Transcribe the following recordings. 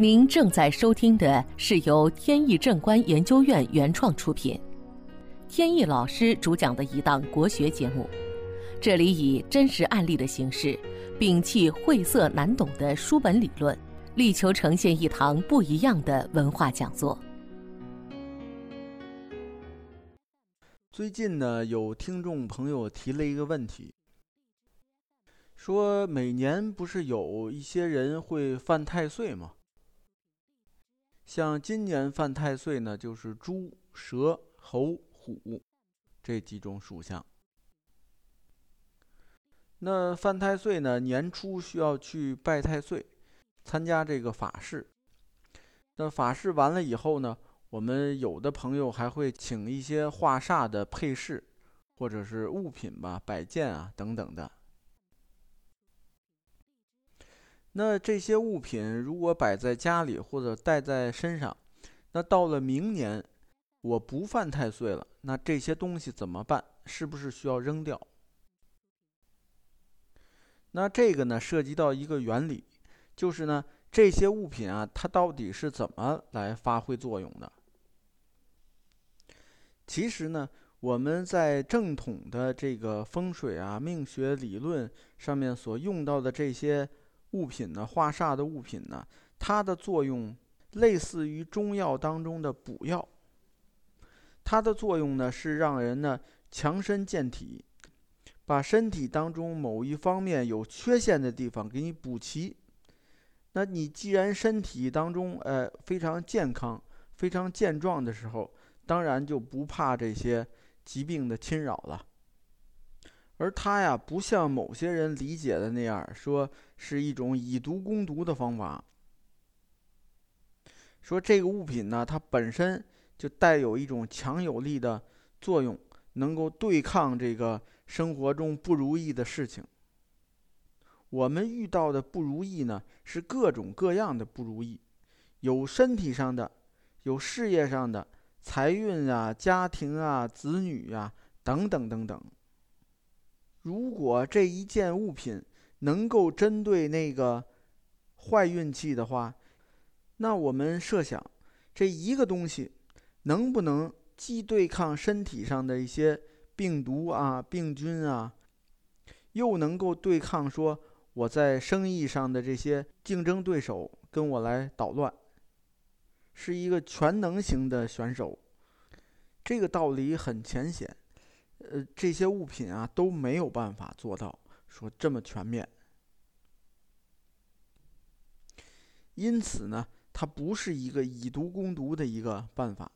您正在收听的是由天意正观研究院原创出品，天意老师主讲的一档国学节目。这里以真实案例的形式，摒弃晦涩难懂的书本理论，力求呈现一堂不一样的文化讲座。最近呢，有听众朋友提了一个问题，说每年不是有一些人会犯太岁吗？像今年犯太岁呢，就是猪、蛇、猴、虎这几种属相。那犯太岁呢，年初需要去拜太岁，参加这个法事。那法事完了以后呢，我们有的朋友还会请一些化煞的配饰，或者是物品吧，摆件啊等等的。那这些物品如果摆在家里或者带在身上，那到了明年我不犯太岁了，那这些东西怎么办？是不是需要扔掉？那这个呢，涉及到一个原理，就是呢，这些物品啊，它到底是怎么来发挥作用的？其实呢，我们在正统的这个风水啊、命学理论上面所用到的这些。物品呢，化煞的物品呢，它的作用类似于中药当中的补药。它的作用呢是让人呢强身健体，把身体当中某一方面有缺陷的地方给你补齐。那你既然身体当中呃非常健康、非常健壮的时候，当然就不怕这些疾病的侵扰了。而它呀，不像某些人理解的那样，说是一种以毒攻毒的方法。说这个物品呢，它本身就带有一种强有力的作用，能够对抗这个生活中不如意的事情。我们遇到的不如意呢，是各种各样的不如意，有身体上的，有事业上的，财运啊、家庭啊、子女啊等等等等。如果这一件物品能够针对那个坏运气的话，那我们设想，这一个东西能不能既对抗身体上的一些病毒啊、病菌啊，又能够对抗说我在生意上的这些竞争对手跟我来捣乱，是一个全能型的选手。这个道理很浅显。呃，这些物品啊都没有办法做到说这么全面，因此呢，它不是一个以毒攻毒的一个办法。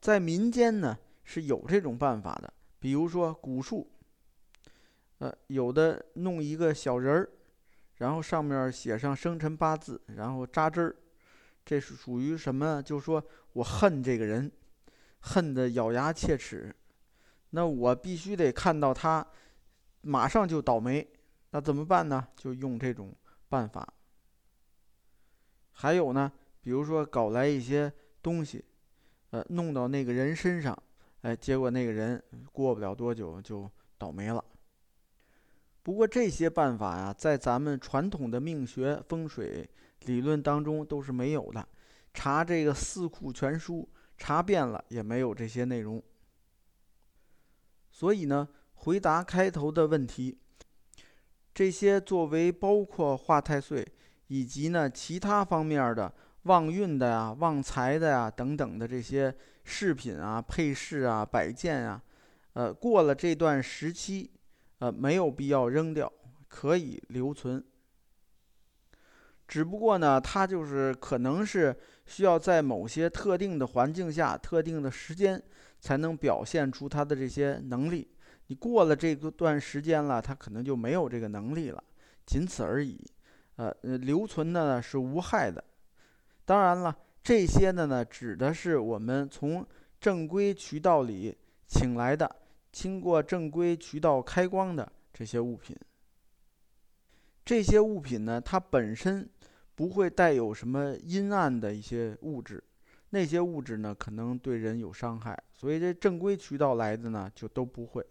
在民间呢是有这种办法的，比如说蛊术，呃，有的弄一个小人儿，然后上面写上生辰八字，然后扎针儿，这是属于什么？就是说我恨这个人，恨得咬牙切齿。那我必须得看到他，马上就倒霉，那怎么办呢？就用这种办法。还有呢，比如说搞来一些东西，呃，弄到那个人身上，哎，结果那个人过不了多久就倒霉了。不过这些办法呀，在咱们传统的命学风水理论当中都是没有的，查这个《四库全书》，查遍了也没有这些内容。所以呢，回答开头的问题，这些作为包括化太岁以及呢其他方面的旺运的呀、旺财的呀等等的这些饰品啊、配饰啊、摆件啊，呃，过了这段时期，呃，没有必要扔掉，可以留存。只不过呢，它就是可能是需要在某些特定的环境下、特定的时间。才能表现出他的这些能力。你过了这个段时间了，他可能就没有这个能力了，仅此而已。呃，留存的呢是无害的。当然了，这些的呢指的是我们从正规渠道里请来的、经过正规渠道开光的这些物品。这些物品呢，它本身不会带有什么阴暗的一些物质。那些物质呢，可能对人有伤害，所以这正规渠道来的呢，就都不会。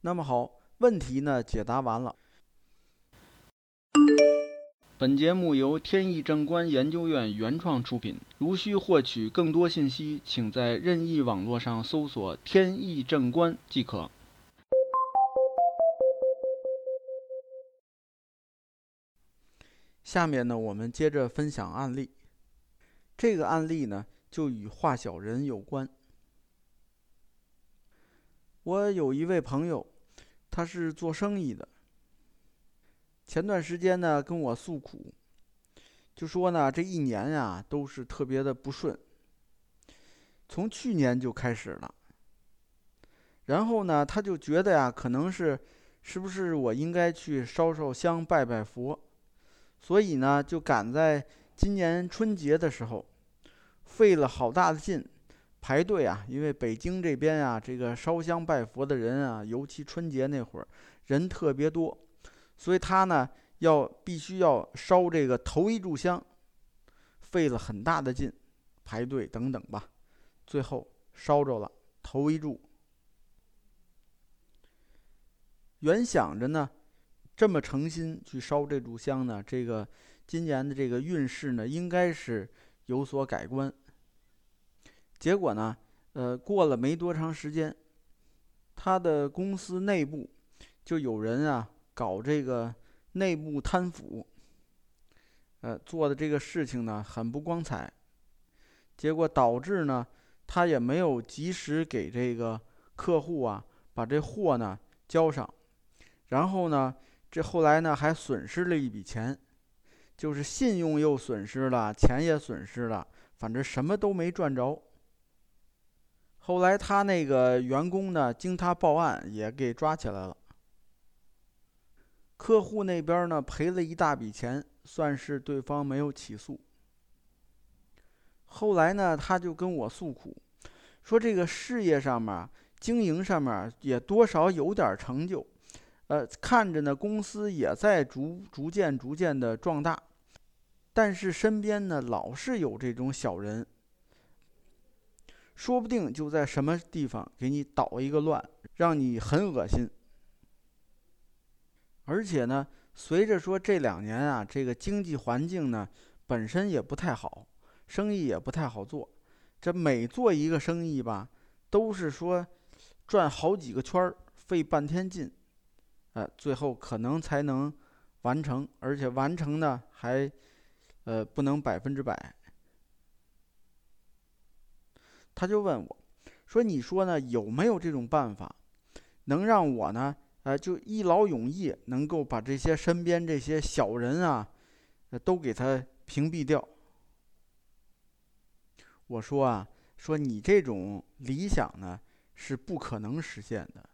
那么好，问题呢解答完了。本节目由天意正观研究院原创出品。如需获取更多信息，请在任意网络上搜索“天意正观”即可。下面呢，我们接着分享案例。这个案例呢，就与画小人有关。我有一位朋友，他是做生意的。前段时间呢，跟我诉苦，就说呢，这一年呀都是特别的不顺。从去年就开始了，然后呢，他就觉得呀，可能是是不是我应该去烧烧香、拜拜佛，所以呢，就赶在今年春节的时候，费了好大的劲排队啊，因为北京这边啊，这个烧香拜佛的人啊，尤其春节那会儿人特别多。所以他呢，要必须要烧这个头一炷香，费了很大的劲，排队等等吧，最后烧着了头一炷。原想着呢，这么诚心去烧这炷香呢，这个今年的这个运势呢，应该是有所改观。结果呢，呃，过了没多长时间，他的公司内部就有人啊。搞这个内部贪腐，呃，做的这个事情呢很不光彩，结果导致呢他也没有及时给这个客户啊把这货呢交上，然后呢这后来呢还损失了一笔钱，就是信用又损失了，钱也损失了，反正什么都没赚着。后来他那个员工呢经他报案也给抓起来了。客户那边呢赔了一大笔钱，算是对方没有起诉。后来呢，他就跟我诉苦，说这个事业上面、经营上面也多少有点成就，呃，看着呢公司也在逐逐渐逐渐的壮大，但是身边呢老是有这种小人，说不定就在什么地方给你捣一个乱，让你很恶心。而且呢，随着说这两年啊，这个经济环境呢本身也不太好，生意也不太好做。这每做一个生意吧，都是说转好几个圈儿，费半天劲，呃，最后可能才能完成，而且完成呢还呃不能百分之百。他就问我，说你说呢有没有这种办法，能让我呢？呃，就一劳永逸，能够把这些身边这些小人啊，都给他屏蔽掉。我说啊，说你这种理想呢是不可能实现的。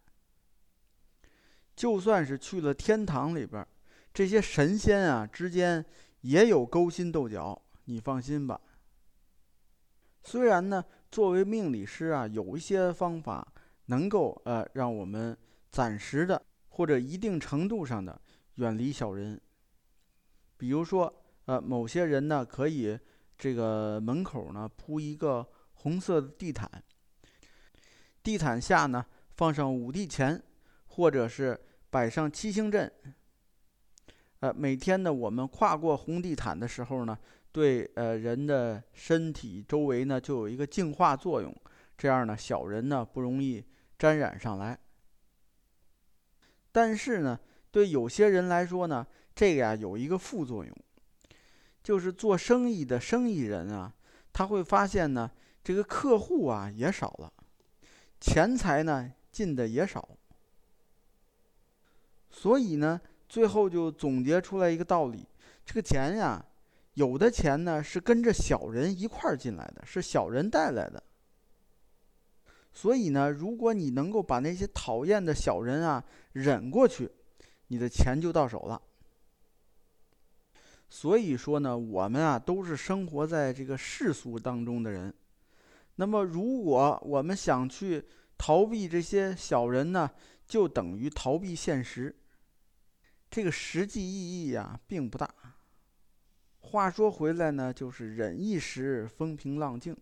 就算是去了天堂里边，这些神仙啊之间也有勾心斗角，你放心吧。虽然呢，作为命理师啊，有一些方法能够呃让我们。暂时的或者一定程度上的远离小人，比如说，呃，某些人呢可以这个门口呢铺一个红色的地毯，地毯下呢放上五帝钱，或者是摆上七星阵。呃，每天呢我们跨过红地毯的时候呢，对呃人的身体周围呢就有一个净化作用，这样呢小人呢不容易沾染上来。但是呢，对有些人来说呢，这个呀有一个副作用，就是做生意的生意人啊，他会发现呢，这个客户啊也少了，钱财呢进的也少，所以呢，最后就总结出来一个道理：这个钱呀，有的钱呢是跟着小人一块儿进来的，是小人带来的。所以呢，如果你能够把那些讨厌的小人啊忍过去，你的钱就到手了。所以说呢，我们啊都是生活在这个世俗当中的人。那么，如果我们想去逃避这些小人呢，就等于逃避现实。这个实际意义呀并不大。话说回来呢，就是忍一时，风平浪静。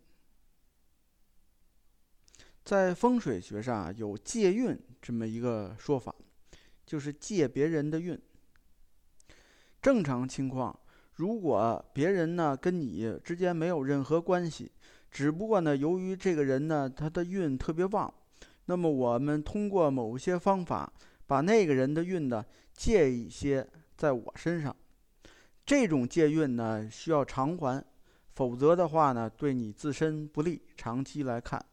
在风水学上啊，有借运这么一个说法，就是借别人的运。正常情况，如果别人呢跟你之间没有任何关系，只不过呢由于这个人呢他的运特别旺，那么我们通过某些方法把那个人的运呢借一些在我身上，这种借运呢需要偿还，否则的话呢对你自身不利，长期来看。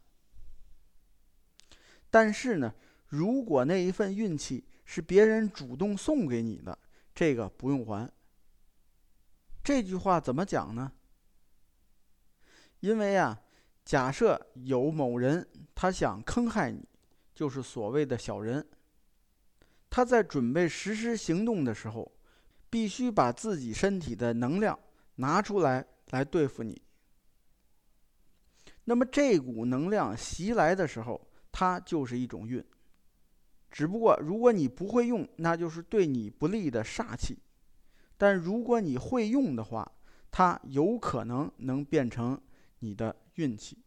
但是呢，如果那一份运气是别人主动送给你的，这个不用还。这句话怎么讲呢？因为啊，假设有某人他想坑害你，就是所谓的小人，他在准备实施行动的时候，必须把自己身体的能量拿出来来对付你。那么这股能量袭来的时候，它就是一种运。只不过如果你不会用，那就是对你不利的煞气。但如果你会用的话，它有可能能变成你的运气。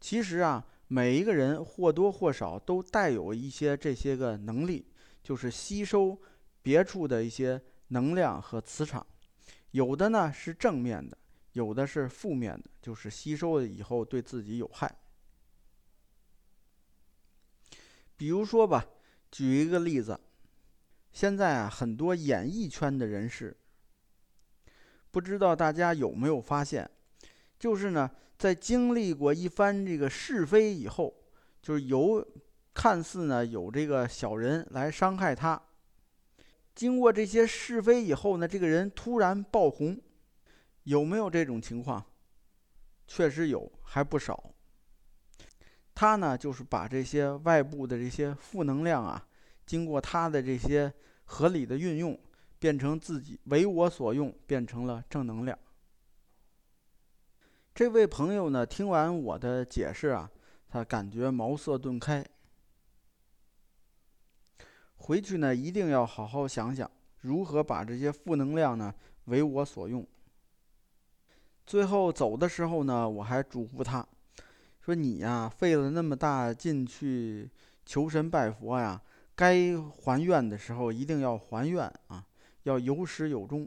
其实啊，每一个人或多或少都带有一些这些个能力，就是吸收别处的一些能量和磁场。有的呢是正面的，有的是负面的，就是吸收了以后对自己有害。比如说吧，举一个例子。现在啊，很多演艺圈的人士，不知道大家有没有发现，就是呢，在经历过一番这个是非以后，就是有看似呢有这个小人来伤害他，经过这些是非以后呢，这个人突然爆红，有没有这种情况？确实有，还不少。他呢，就是把这些外部的这些负能量啊。经过他的这些合理的运用，变成自己为我所用，变成了正能量。这位朋友呢，听完我的解释啊，他感觉茅塞顿开。回去呢，一定要好好想想如何把这些负能量呢为我所用。最后走的时候呢，我还嘱咐他，说你呀，费了那么大劲去求神拜佛呀。该还愿的时候一定要还愿啊，要有始有终。